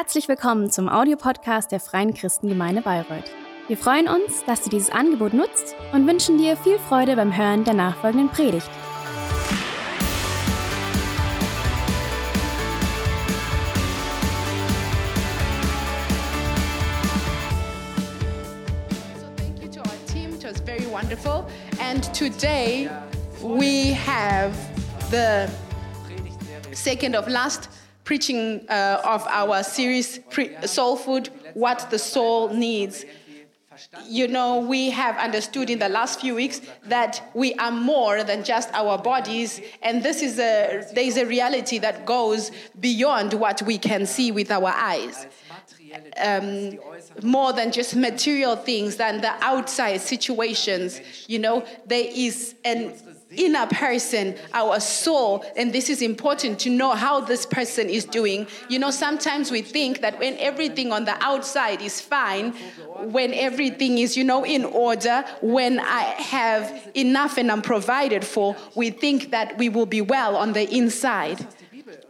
Herzlich willkommen zum Audiopodcast der Freien Christengemeinde Bayreuth. Wir freuen uns, dass du dieses Angebot nutzt und wünschen dir viel Freude beim Hören der nachfolgenden Predigt. Wonderful. And today we have the second of last preaching uh, of our series, Soul Food, What the Soul Needs. You know, we have understood in the last few weeks that we are more than just our bodies, and this is a there is a reality that goes beyond what we can see with our eyes um, more than just material things, than the outside situations. You know, there is an inner person, our soul, and this is important to know how this person is doing. You know, sometimes we think that when everything on the outside is fine, when everything is, you know, in order, when I have enough and I'm provided for, we think that we will be well on the inside.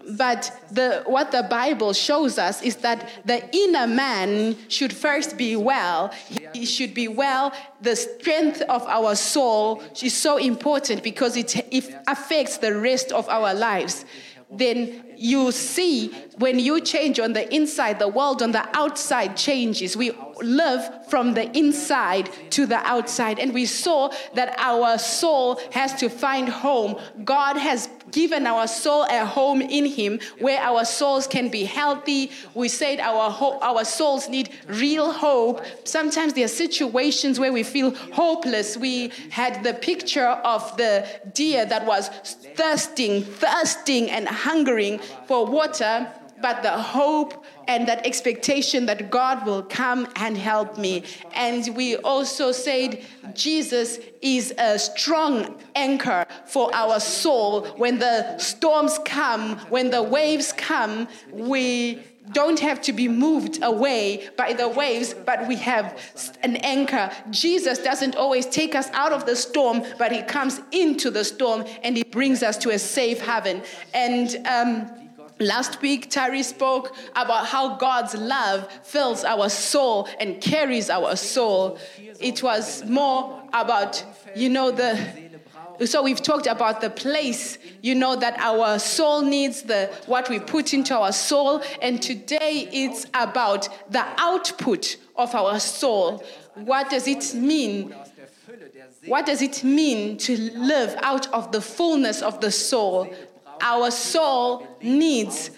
But the, what the Bible shows us is that the inner man should first be well. He should be well. The strength of our soul is so important because it, it affects the rest of our lives. Then you see when you change on the inside, the world on the outside changes. We live from the inside to the outside. And we saw that our soul has to find home. God has given our soul a home in Him where our souls can be healthy. We said our, ho- our souls need real hope. Sometimes there are situations where we feel hopeless. We had the picture of the deer that was thirsting, thirsting, and hungering for water but the hope and that expectation that God will come and help me. And we also said Jesus is a strong anchor for our soul. When the storms come, when the waves come, we don't have to be moved away by the waves, but we have an anchor. Jesus doesn't always take us out of the storm, but he comes into the storm and he brings us to a safe haven. And um, Last week, Tari spoke about how God's love fills our soul and carries our soul. It was more about, you know, the. So we've talked about the place, you know, that our soul needs, the what we put into our soul, and today it's about the output of our soul. What does it mean? What does it mean to live out of the fullness of the soul? Our soul needs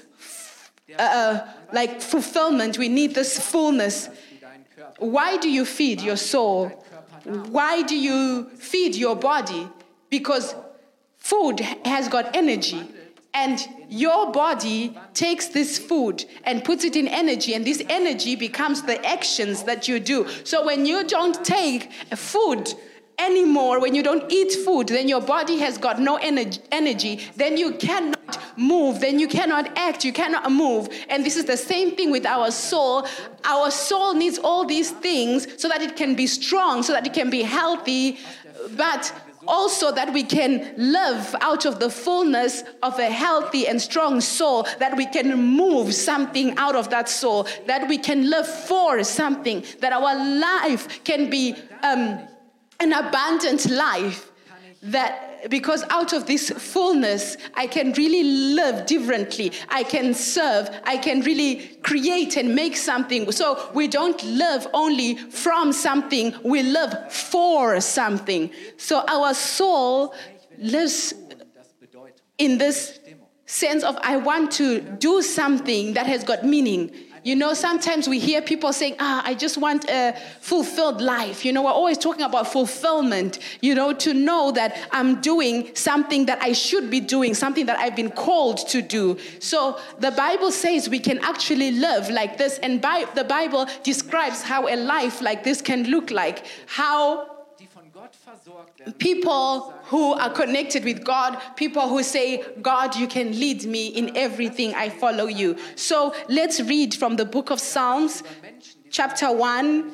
uh, like fulfillment. We need this fullness. Why do you feed your soul? Why do you feed your body? Because food has got energy. And your body takes this food and puts it in energy, and this energy becomes the actions that you do. So when you don't take food, anymore, when you don't eat food, then your body has got no energy, energy, then you cannot move, then you cannot act, you cannot move. And this is the same thing with our soul. Our soul needs all these things so that it can be strong, so that it can be healthy, but also that we can live out of the fullness of a healthy and strong soul, that we can move something out of that soul, that we can live for something, that our life can be. Um, an abundant life that because out of this fullness i can really live differently. I can serve. I can really create and make something. So we don't live only from something. We live for something. So our soul lives in this sense of i want to do something that has got meaning you know, sometimes we hear people saying, ah, I just want a fulfilled life. You know, we're always talking about fulfillment, you know, to know that I'm doing something that I should be doing, something that I've been called to do. So the Bible says we can actually live like this. And by, the Bible describes how a life like this can look like, how people who are connected with God, people who say, God, you can lead me in everything, I follow you. So let's read from the book of Psalms, chapter 1,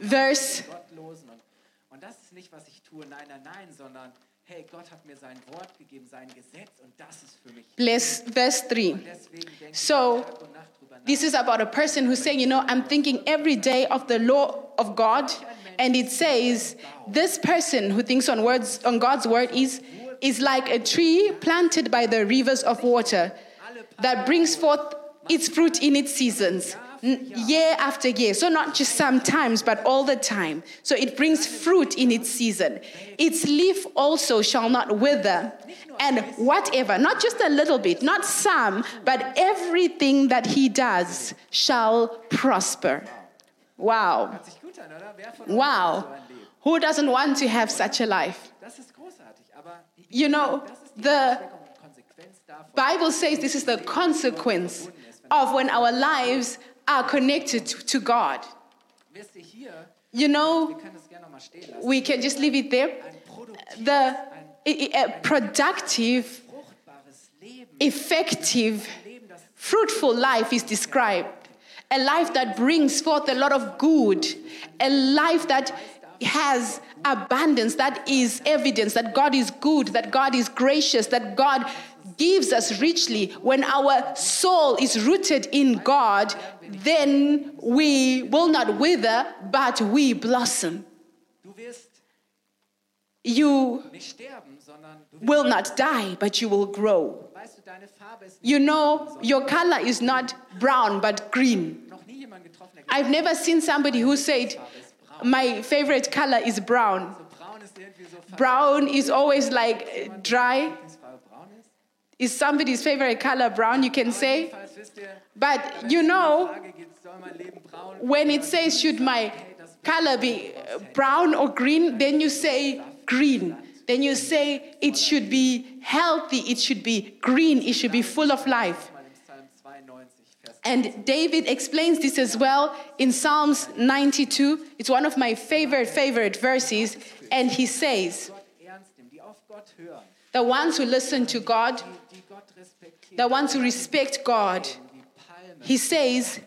verse. Und das ist nicht, was ich tue, nein, nein, nein, sondern hey, Gott hat mir sein Wort gegeben, sein Gesetz und das ist für mich. Verse 3. So- ich Tag und Nacht drüber This is about a person who's saying, you know, I'm thinking every day of the law of God. And it says, this person who thinks on words on God's word is, is like a tree planted by the rivers of water that brings forth its fruit in its seasons year after year. So, not just sometimes, but all the time. So, it brings fruit in its season. Its leaf also shall not wither. And whatever, not just a little bit, not some, but everything that he does shall prosper. Wow. Hört sich gut an, oder? Wer von euch Wow. hat so ein Leben? Who doesn't want to have such a life? Das ist großartig, aber die, You know, das ist die the Auswirkung und Konsequenz davon. Bible says this is the consequence of when our lives are connected to God. Wisst ihr hier, You know, wir können das gerne nochmal stehen lassen, we can just leave it there. The ein i- i- a productive, effective, ein Leben, das fruitful life is described. A life that brings forth a lot of good, a life that has abundance, that is evidence that God is good, that God is gracious, that God gives us richly. When our soul is rooted in God, then we will not wither, but we blossom. You nicht sterben, sondern du wirst, will not die, but you will grow. Weißt du, deine Farbe ist You know, your color is not brown, but green. noch nie jemand getroffen, der I've never seen somebody who said, My favorite color is brown. so braun ist irgendwie so fast Brown is always like uh, dry. Lieblingsfarbe braun ist. Is somebody's favorite color brown? You can say. Jedenfalls wisst ihr, But you um know, Frage geht, soll mein Leben braun when it says, Should my color be uh, brown or green? Then you say green. Then you say it should be healthy, it should be green, it should be full of life. mal im Psalm 92, Vers And David explains this as well in Psalms 92. It's one of my favorite, favorite verses. And he says, The ones who listen to God, the ones who respect God, he says,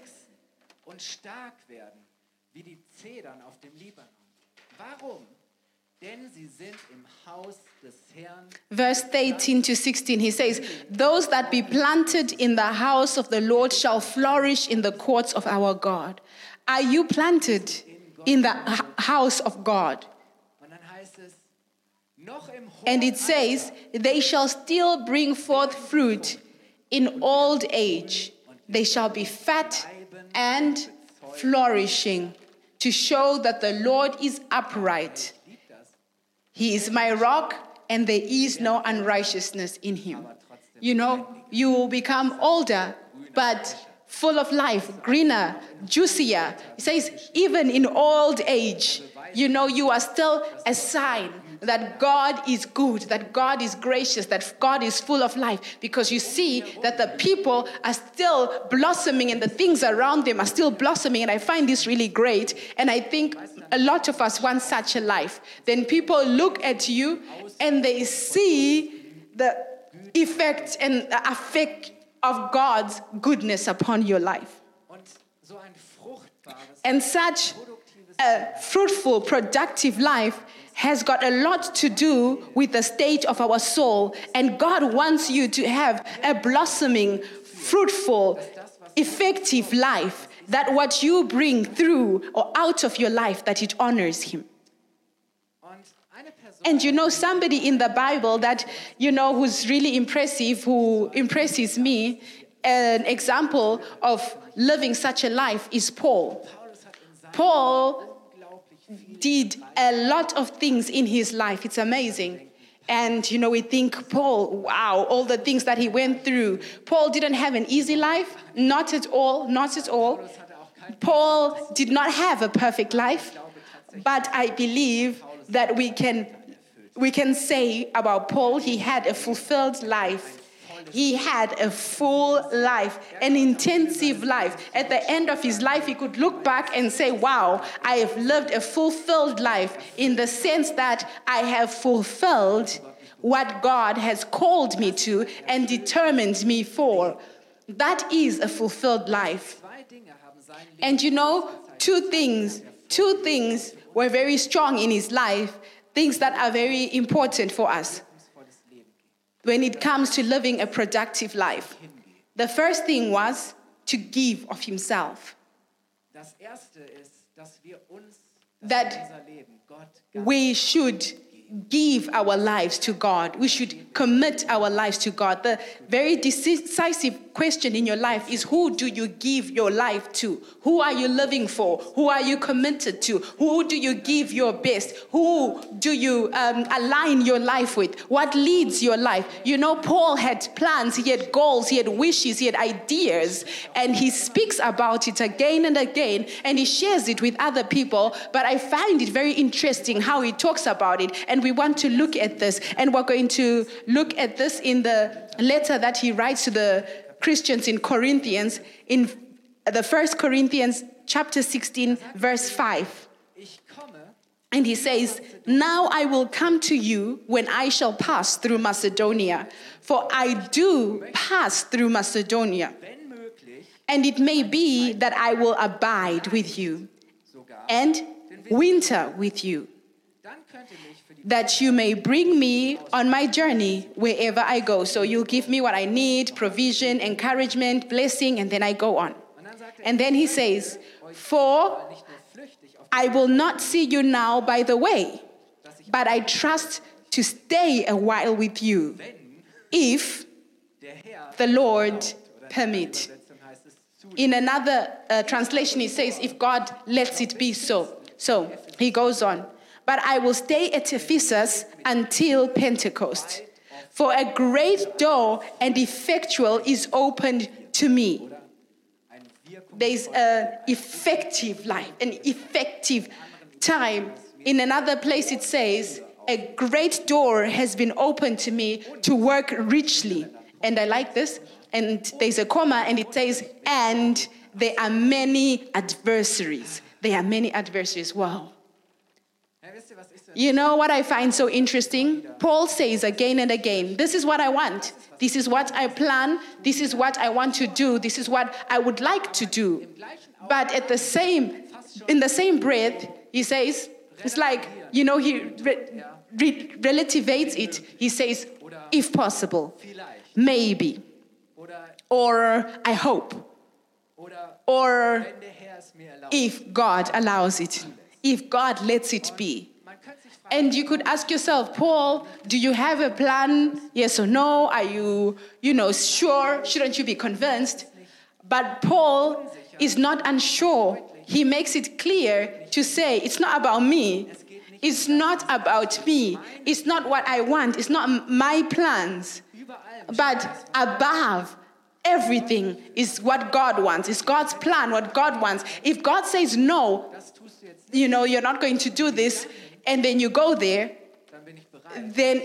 und stark werden, wie die Zedern auf dem Libanon. Warum? Denn sie sind im Haus des Herrn verse 18 to 16, he says, Those that be planted in the house of the Lord shall flourish in the courts of our God. Are you planted in the house of God? Und dann heißt es, noch im hohen And it says, They shall still bring forth fruit in old age. They shall be fat and flourishing to show that the Lord is upright. He is my rock, and there is no unrighteousness in him. You know, you will become older, but full of life, greener, juicier. He says, even in old age, you know, you are still a sign that God is good, that God is gracious, that God is full of life, because you see that the people are still blossoming and the things around them are still blossoming. And I find this really great. And I think a lot of us want such a life. Then people look at you and they see the effect and the effect of God's goodness upon your life. und so ein fruchtbares, And such a fruitful, productive life has got a lot to do with the state of our soul. And God wants you to have a blossoming, fruitful, effective life. That what you bring through or out of your life, that it honors Him. And you know, somebody in the Bible that, you know, who's really impressive, who impresses me, an example of living such a life is Paul. Paul did a lot of things in his life. It's amazing. And, you know, we think, Paul, wow, all the things that he went through. Paul didn't have an easy life. Not at all. Not at all. Paul did not have a perfect life, but I believe that we can, we can say about Paul, he had a fulfilled life. He had a full life, an intensive life. At the end of his life, he could look back and say, Wow, I have lived a fulfilled life in the sense that I have fulfilled what God has called me to and determined me for. That is a fulfilled life. And you know, two things, two things were very strong in his life, things that are very important for us. When it comes to living a productive life. The first thing was to give of himself. Das erste ist, dass wir uns That dass wir unser Leben Gott ganz We should give our lives to God. We should commit our lives to God. The very decisive question in your life is who do you give your life to? Who are you living for? Who are you committed to? Who do you give your best? Who do you um, align your life with? What leads your life? You know, Paul had plans, he had goals, he had wishes, he had ideas, and he speaks about it again and again, and he shares it with other people. But I find it very interesting how he talks about it, and we want to look at this, and we're going to look at this in the letter that he writes to the Christians in Corinthians, in the first Corinthians chapter 16, verse 5. And he says, Now I will come to you when I shall pass through Macedonia, for I do pass through Macedonia. And it may be that I will abide with you and winter with you, that you may bring me on my journey wherever I go. So you'll give me what I need provision, encouragement, blessing, and then I go on. And then he says, For I will not see you now by the way, but I trust to stay a while with you, if the Lord permit. In another uh, translation, he says, if God lets it be so. So he goes on. But I will stay at Ephesus until Pentecost. For a great door and effectual is opened to me. There's an effective life, an effective time. In another place, it says, A great door has been opened to me to work richly. And I like this. And there's a comma, and it says, And there are many adversaries. There are many adversaries. Wow. Ja, wisst ihr, was ich so You know what I find so interesting? Paul says again and again, This is what I want. This is what I plan. This is what I want to do. This is what I would like to do. But at the same, in the same breath, he says, it's like, you know, he re- re- relativates it. He says, if possible, maybe, or I hope, or if God allows it, if God lets it be. And you could ask yourself, Paul, do you have a plan? Yes or no? Are you, you know, sure? Shouldn't you be convinced? But Paul is not unsure. He makes it clear to say, it's not about me. It's not about me. It's not what I want. It's not my plans. But above everything is what God wants. It's God's plan, what God wants. If God says no, you know, you're not going to do this, and then you go there, then,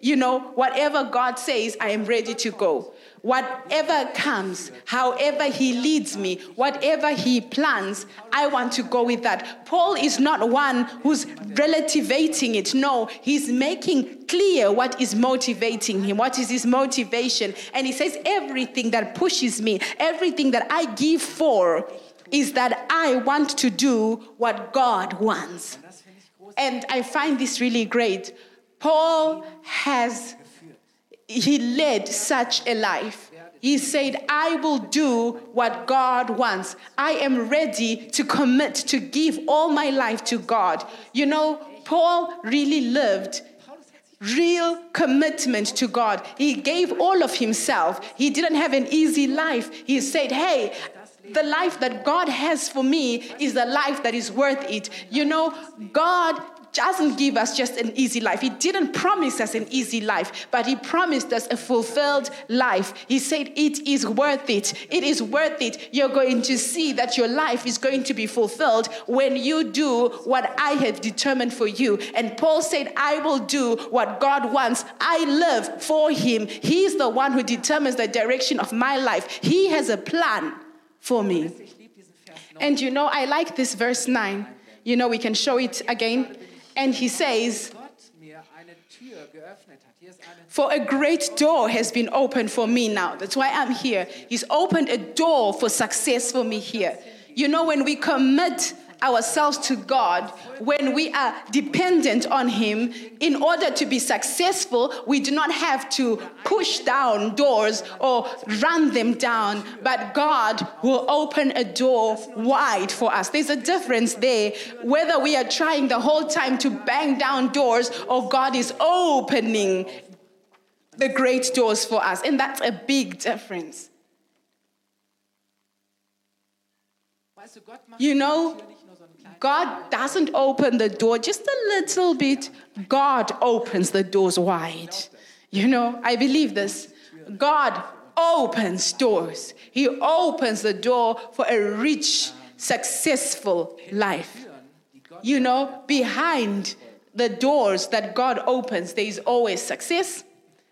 you know, whatever God says, I am ready to go. Whatever comes, however He leads me, whatever He plans, I want to go with that. Paul is not one who's relativating it. No, he's making clear what is motivating him, what is his motivation. And he says, everything that pushes me, everything that I give for, is that I want to do what God wants. And I find this really great. Paul has, he led such a life. He said, I will do what God wants. I am ready to commit, to give all my life to God. You know, Paul really lived real commitment to God. He gave all of himself. He didn't have an easy life. He said, Hey, the life that God has for me is the life that is worth it. You know, God doesn't give us just an easy life. He didn't promise us an easy life, but He promised us a fulfilled life. He said, It is worth it. It is worth it. You're going to see that your life is going to be fulfilled when you do what I have determined for you. And Paul said, I will do what God wants. I live for Him. He's the one who determines the direction of my life. He has a plan for me. Ich liebe diesen Vers 9. And you know, I like this verse 9. You know, we can show it again. And he says, For a great door has been opened for me now. That's why I'm here. He's opened a door for success for me here. You know, when we commit ourselves to God, when we are dependent on Him, in order to be successful, we do not have to push down doors or run them down, but God will open a door wide for us. There's a difference there, whether we are trying the whole time to bang down doors or God is opening the great doors for us. And that's a big difference. You know, God doesn't open the door just a little bit, God opens the doors wide. You know, I believe this. God opens doors, He opens the door for a rich, successful life. You know, behind the doors that God opens, there is always success,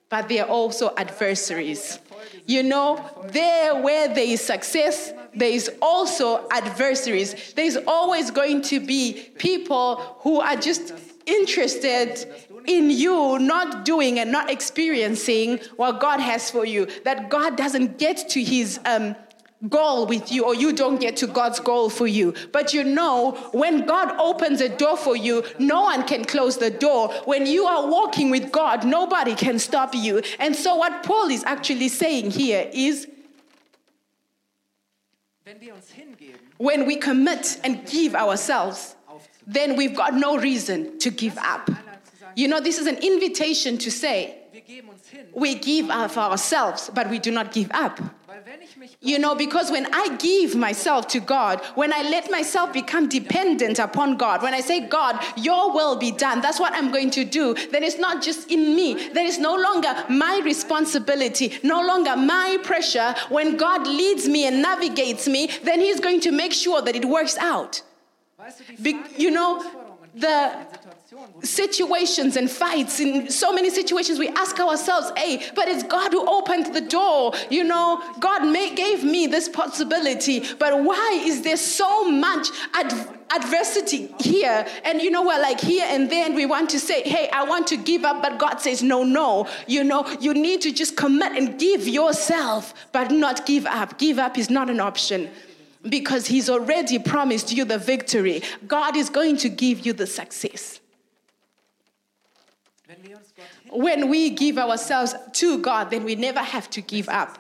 but there are also adversaries. You know, there where there is success, there is also adversaries. There's always going to be people who are just interested in you not doing and not experiencing what God has for you. That God doesn't get to his um, goal with you or you don't get to God's goal for you. But you know, when God opens a door for you, no one can close the door. When you are walking with God, nobody can stop you. And so, what Paul is actually saying here is when we commit and give ourselves, then we've got no reason to give up. You know, this is an invitation to say, we give of ourselves, but we do not give up. You know, because when I give myself to God, when I let myself become dependent upon God, when I say, God, your will be done, that's what I'm going to do, then it's not just in me. Then it's no longer my responsibility, no longer my pressure. When God leads me and navigates me, then He's going to make sure that it works out. Be- you know, the situations and fights. In so many situations we ask ourselves hey but it's god who opened the door you know? God may, gave me this possibility but why is there so much ad- adversity here? And you know we're like here and then we want to say hey i want to give up but god says no no. You know you need to just commit and give yourself but not give up. Give up is not an option because he's already promised you the victory. God is going to give you the success when we give ourselves to God, then we never have to give up.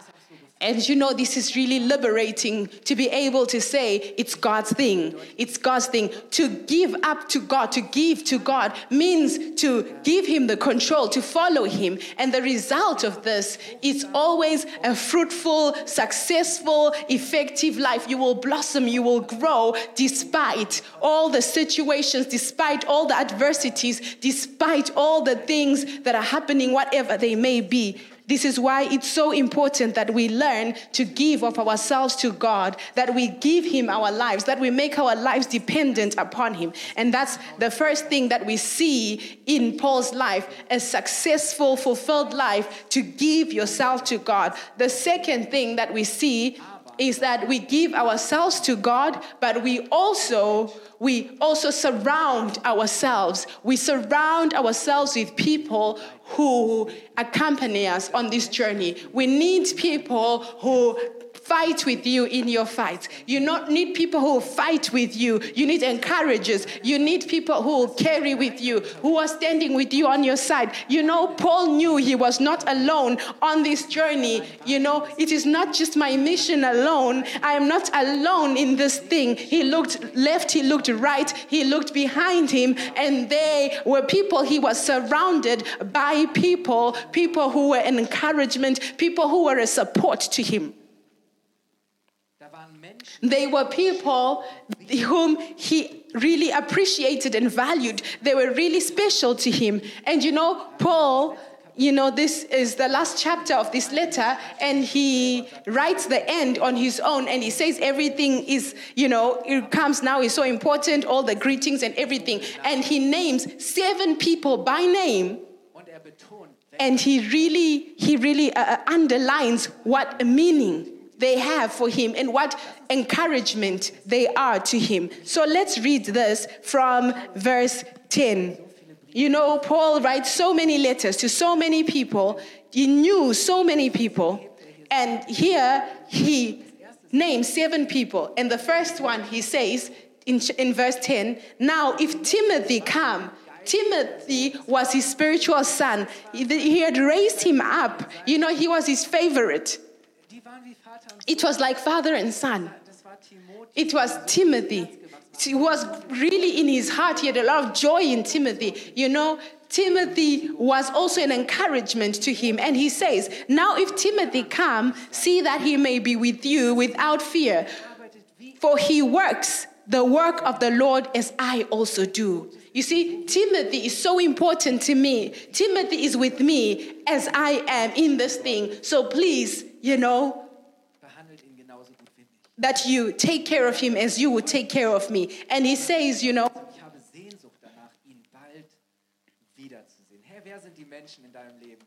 And you know, this is really liberating to be able to say it's God's thing. It's God's thing. To give up to God, to give to God, means to give Him the control, to follow Him. And the result of this is always a fruitful, successful, effective life. You will blossom, you will grow despite all the situations, despite all the adversities, despite all the things that are happening, whatever they may be. This is why it's so important that we learn to give of ourselves to God, that we give Him our lives, that we make our lives dependent upon Him. And that's the first thing that we see in Paul's life a successful, fulfilled life to give yourself to God. The second thing that we see is that we give ourselves to God, but we also we also surround ourselves. We surround ourselves with people who accompany us on this journey. We need people who fight with you in your fight. You not need people who will fight with you. You need encouragers. You need people who will carry with you, who are standing with you on your side. You know, Paul knew he was not alone on this journey. You know, it is not just my mission alone. I am not alone in this thing. He looked left, he looked right, he looked behind him, and they were people he was surrounded by people, people who were an encouragement, people who were a support to him. They were people whom he really appreciated and valued. They were really special to him. And you know, Paul, you know, this is the last chapter of this letter, and he writes the end on his own, and he says everything is, you know, it comes now is so important, all the greetings and everything. And he names seven people by name and he really he really uh, uh underlines what a meaning they have for him and what encouragement they are to him. So let's read this from verse 10. You know, Paul writes so many letters to so many people. He knew so many people. And here he names seven people. And the first one he says in, in verse 10 Now, if Timothy come, Timothy was his spiritual son. He he had raised him up. You know, he was his favorite. Die waren wie Vater und It was like father and son. It was Timothy. He was really in his heart. He had a lot of joy in Timothy. You know, Timothy was also an encouragement to him. And he says, Now if Timothy come, see that he may be with you without fear. For he works the work of the Lord as I also do. You see, Timothy is so important to me. Timothy is with me as I am in this thing. So please, you know, that you take care of him as you would take care of me. And he says, you know, Ich habe Sehnsucht danach, ihn bald wiederzusehen. Hey, wer sind die Menschen in deinem Leben,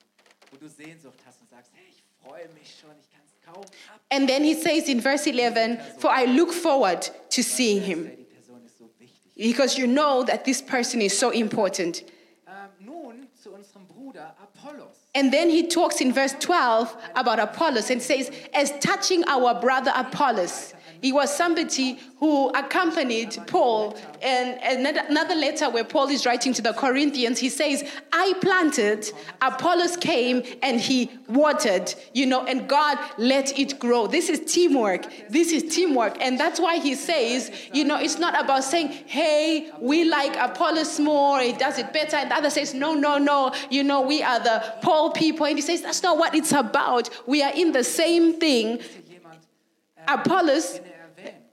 wo du Sehnsucht hast und sagst, hey, ich freue mich schon, ich kann es kaum ab. and then he says in verse 11, for I look forward to seeing him. Hey, die Person ist so wichtig. Because you know that this person is so important. Ähm, nun zu unserem Bruder Apollos. And then he talks in verse 12 about Apollos and says, as touching our brother Apollos, he was somebody who accompanied Paul. And another letter where Paul is writing to the Corinthians, he says, I planted, Apollos came and he watered, you know, and God let it grow. This is teamwork. This is teamwork. And that's why he says, you know, it's not about saying, hey, we like Apollos more, he does it better. And the other says, no, no, no, you know, we are the Paul people. And he says, that's not what it's about. We are in the same thing. Apollos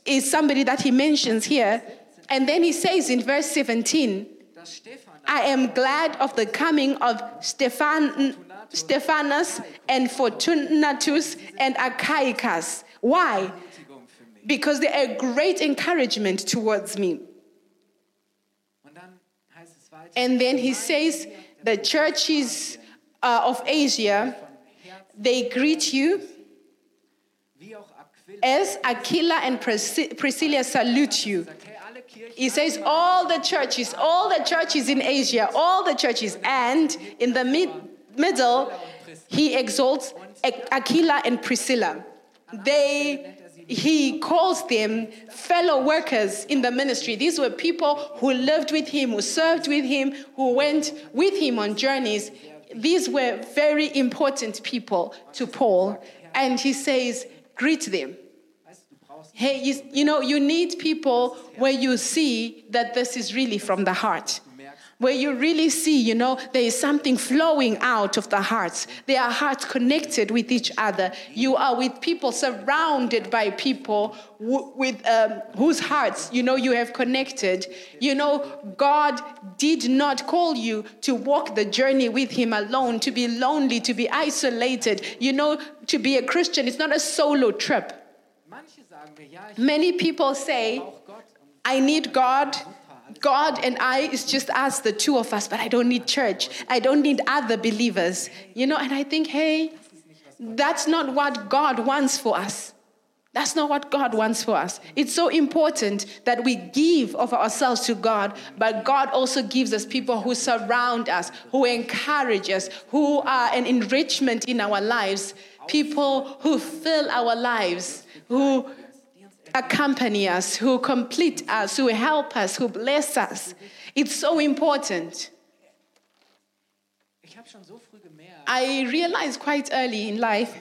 is somebody that he mentions here. And then he says in verse 17, I am glad of the coming of Stephan, Stephanus and Fortunatus and Achaicus. Why? Because they are great encouragement towards me. And then he says, the churches uh, of Asia, they greet you. As Aquila and Prisci- Priscilla salute you. He says, all the churches, all the churches in Asia, all the churches, and in the mid- middle, he exalts Aquila and Priscilla. They, he calls them fellow workers in the ministry. These were people who lived with him, who served with him, who went with him on journeys. These were very important people to Paul. And he says, greet them. weißt du, du brauchst Hey, you, you know, you need people where you see that this is really from the heart. Where you really see, you know, there is something flowing out of the hearts. There are hearts connected with each other. You are with people, surrounded by people w- with um, whose hearts, you know, you have connected. You know, God did not call you to walk the journey with Him alone, to be lonely, to be isolated. You know, to be a Christian, it's not a solo trip. Many people say, I need God. God and I is just us, the two of us, but I don't need church. I don't need other believers. You know, and I think, hey, that's not what God wants for us. That's not what God wants for us. It's so important that we give of ourselves to God, but God also gives us people who surround us, who encourage us, who are an enrichment in our lives, people who fill our lives, who accompany us, who complete us, who help us, who bless us. It's so important. ich habe schon so früh gemerkt, I realized quite early in life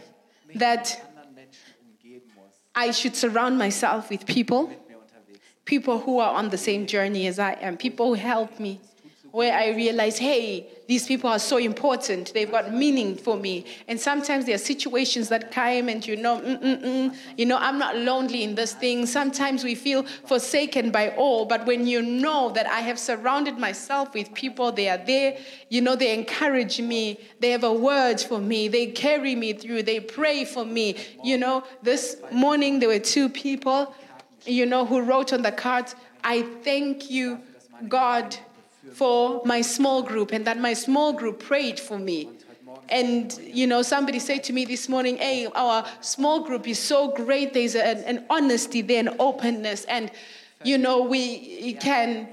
that mit anderen Menschen umgeben muss, I should surround myself with people, mit mir unterwegs sind. people who are on the same journey as I am, people who help me. Where I realize, hey, these people are so important. They've got meaning for me. And sometimes there are situations that come, and you know, mm-mm-mm, you know, I'm not lonely in this thing. Sometimes we feel forsaken by all, but when you know that I have surrounded myself with people, they are there. You know, they encourage me. They have a word for me. They carry me through. They pray for me. You know, this morning there were two people you know, who wrote on the cards, I thank you, God, for my small group and that my small group prayed for me. And, you know, somebody said to me this morning, hey, our small group is so great. There's an, an honesty there, an openness. And, you know, we can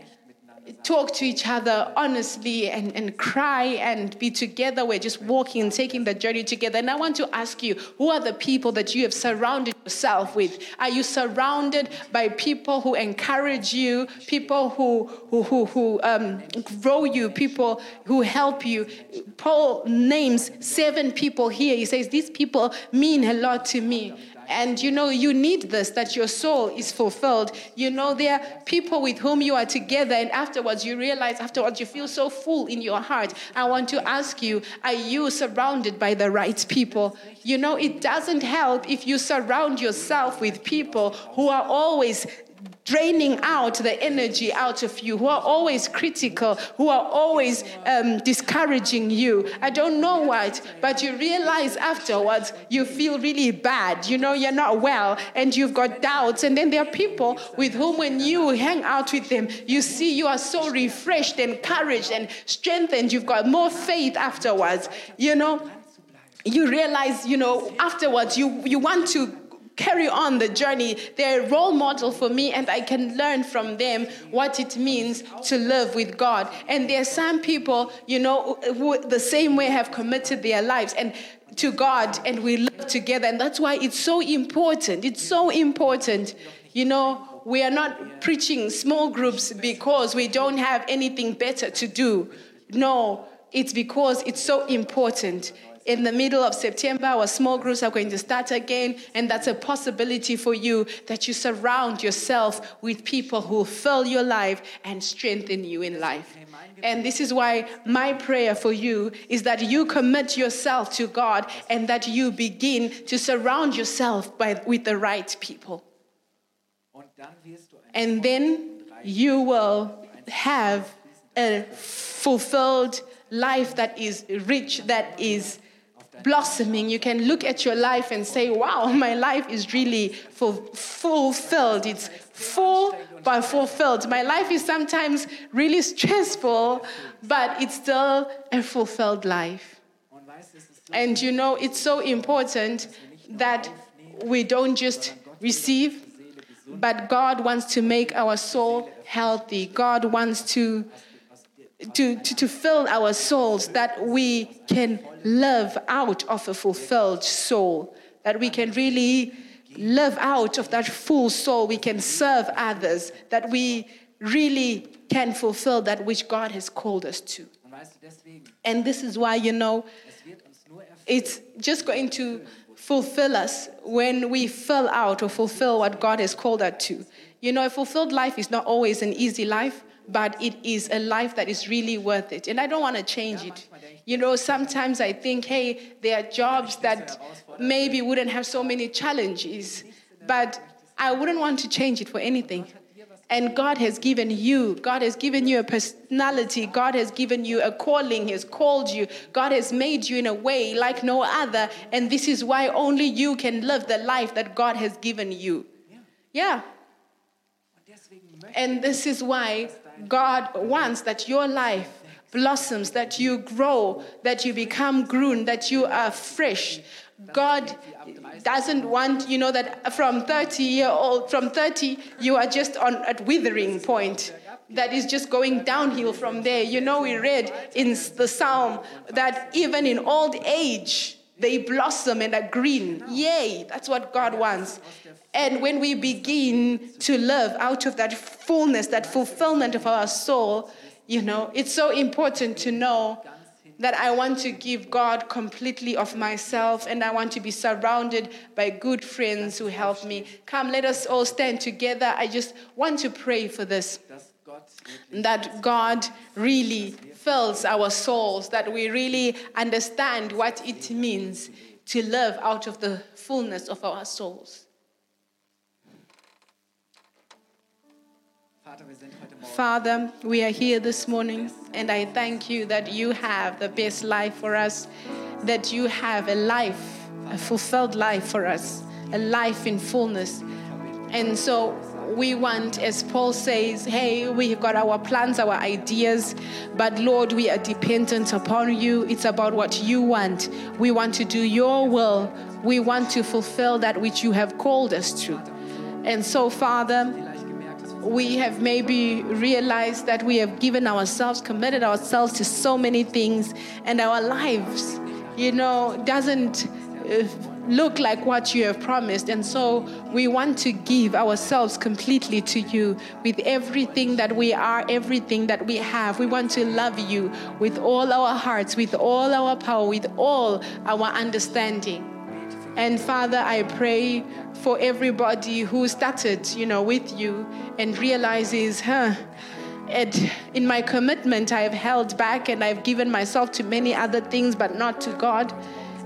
talk to each other honestly and, and cry and be together. We're just walking and taking the journey together. And I want to ask you who are the people that you have surrounded yourself with? Are you surrounded by people who encourage you, people who, who, who, who um, grow you, people who help you? Paul names seven people here. He says, These people mean a lot to me. And you know, you need this, that your soul is fulfilled. You know, there are people with whom you are together, and afterwards you realize, afterwards you feel so full in your heart. I want to ask you, are you surrounded by the right people? You know, it doesn't help if you surround yourself with people who are always draining out the energy out of you, who are always critical, who are always um, discouraging you. I don't know what, but you realize afterwards you feel really bad. You know, you're not well and you've got doubts. And then there are people with whom, when you hang out with them, you see you are so refreshed, and encouraged, and strengthened. You've got more faith afterwards. You know, you realize, you know, afterwards you, you want to carry on the journey. They're a role model for me, and I can learn from them what it means to live with God. And there are some people, you know, who the same way have committed their lives and to God, and we live together. And that's why it's so important. It's so important, you know. We are not preaching small groups because we don't have anything better to do. No, it's because it's so important in the middle of September, our small groups are going to start again, and that's a possibility for you that you surround yourself with people who fill your life and strengthen you in life. And this is why my prayer for you is that you commit yourself to God and that you begin to surround yourself by, with the right people. And then you will have a fulfilled life that is rich, that is blossoming, you can look at your life and say, wow, my life is really full, fulfilled. It's full but fulfilled. My life is sometimes really stressful, but it's still a fulfilled life. And you know, it's so important that we don't just receive, but God wants to make our soul healthy. God wants to to, to, to fill our souls that we can live out of a fulfilled soul, that we can really live out of that full soul, we can serve others, that we really can fulfill that which God has called us to. And this is why, you know, it's just going to fulfill us when we fill out or fulfill what God has called us to. You know, a fulfilled life is not always an easy life but it is a life that is really worth it. And I don't want to change it. You know, sometimes I think, hey, there are jobs that maybe wouldn't have so many challenges, but I wouldn't want to change it for anything. And God has given you, God has given you a personality, God has given you a calling, He has called you, God has made you in a way like no other. And this is why only you can live the life that God has given you. Yeah. And this is why God wants that your life blossoms, that you grow, that you become grown, that you are fresh. God doesn't want, you know, that from 30 year old, from 30, you are just on at withering point. That is just going downhill from there. You know, we read in the Psalm that even in old age, they blossom and are green. Yay, that's what God wants. And when we begin to live out of that fullness, that fulfillment of our soul, you know, it's so important to know that I want to give God completely of myself and I want to be surrounded by good friends who help me. Come, let us all stand together. I just want to pray for this that God really fills our souls, that we really understand what it means to live out of the fullness of our souls. Father, we are here this morning, and I thank you that you have the best life for us, that you have a life, a fulfilled life for us, a life in fullness. And so we want, as Paul says, hey, we've got our plans, our ideas, but Lord, we are dependent upon you. It's about what you want. We want to do your will. We want to fulfill that which you have called us to. And so, Father, we have maybe realized that we have given ourselves, committed ourselves to so many things, and our lives, you know, doesn't uh, look like what you have promised. And so we want to give ourselves completely to you with everything that we are, everything that we have. We want to love you with all our hearts, with all our power, with all our understanding. And Father, I pray for everybody who started, you know, with you and realizes, huh, it, in my commitment, I have held back and I've given myself to many other things, but not to God.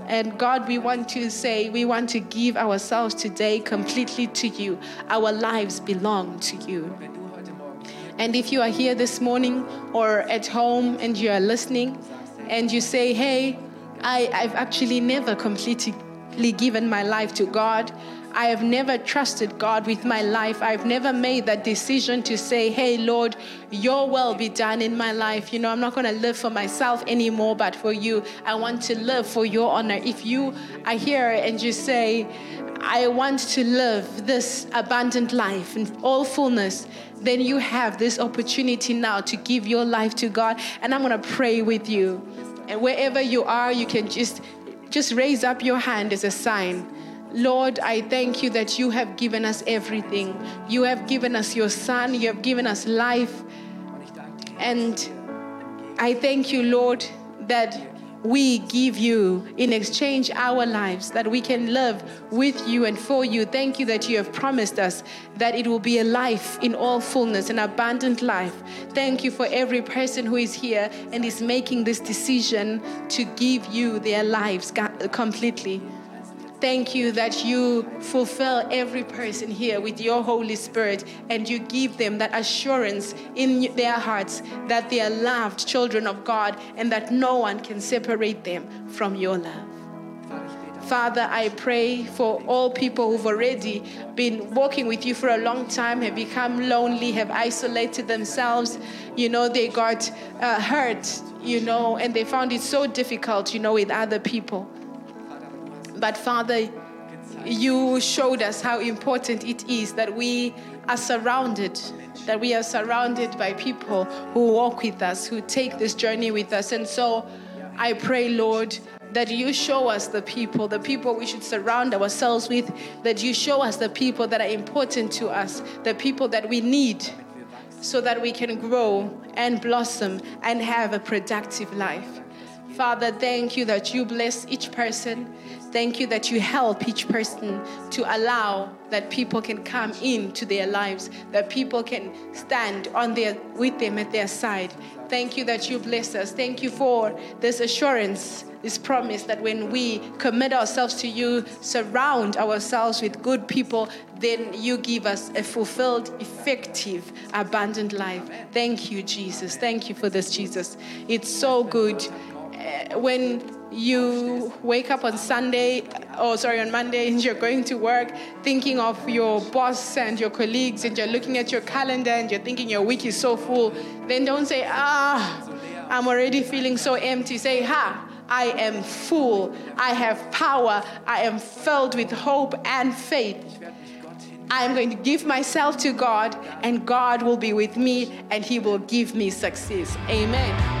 And God, we want to say, we want to give ourselves today completely to you. Our lives belong to you. And if you are here this morning or at home and you are listening and you say, hey, I, I've actually never completely given my life to God. I have never trusted God with my life. I've never made that decision to say, hey, Lord, your will be done in my life. You know, I'm not going to live for myself anymore, but for you. I want to live for your honor. If you are here and you say, I want to live this abundant life in all fullness, then you have this opportunity now to give your life to God. And I'm going to pray with you. And wherever you are, you can just just raise up your hand as a sign Lord, I thank you that you have given us everything. You have given us your son, you have given us life. And I thank you, Lord, that we give you in exchange our lives, that we can live with you and for you. Thank you that you have promised us that it will be a life in all fullness, an abundant life. Thank you for every person who is here and is making this decision to give you their lives completely. Thank you that you fulfill every person here with your Holy Spirit and you give them that assurance in their hearts that they are loved children of God and that no one can separate them from your love. Father, I pray for all people who've already been walking with you for a long time, have become lonely, have isolated themselves. You know, they got uh, hurt, you know, and they found it so difficult, you know, with other people. But Father, you showed us how important it is that we are surrounded, that we are surrounded by people who walk with us, who take this journey with us. And so I pray, Lord, that you show us the people, the people we should surround ourselves with, that you show us the people that are important to us, the people that we need so that we can grow and blossom and have a productive life. Father, thank you that you bless each person. Thank you that you help each person to allow that people can come into their lives, that people can stand on their with them at their side. Thank you that you bless us. Thank you for this assurance, this promise that when we commit ourselves to you, surround ourselves with good people, then you give us a fulfilled, effective, abundant life. Thank you, Jesus. Thank you for this, Jesus. It's so good eh, when you wake up on Sunday, or sorry, on Monday, and you're going to work thinking of your boss and your colleagues, and you're looking at your calendar and you're thinking your week is so full, then don't say, ah, I'm already feeling so empty. Say, ha, I am full. I have power. I am filled with hope and faith. I am going to give myself to God, and God will be with me, and He will give me success. Amen.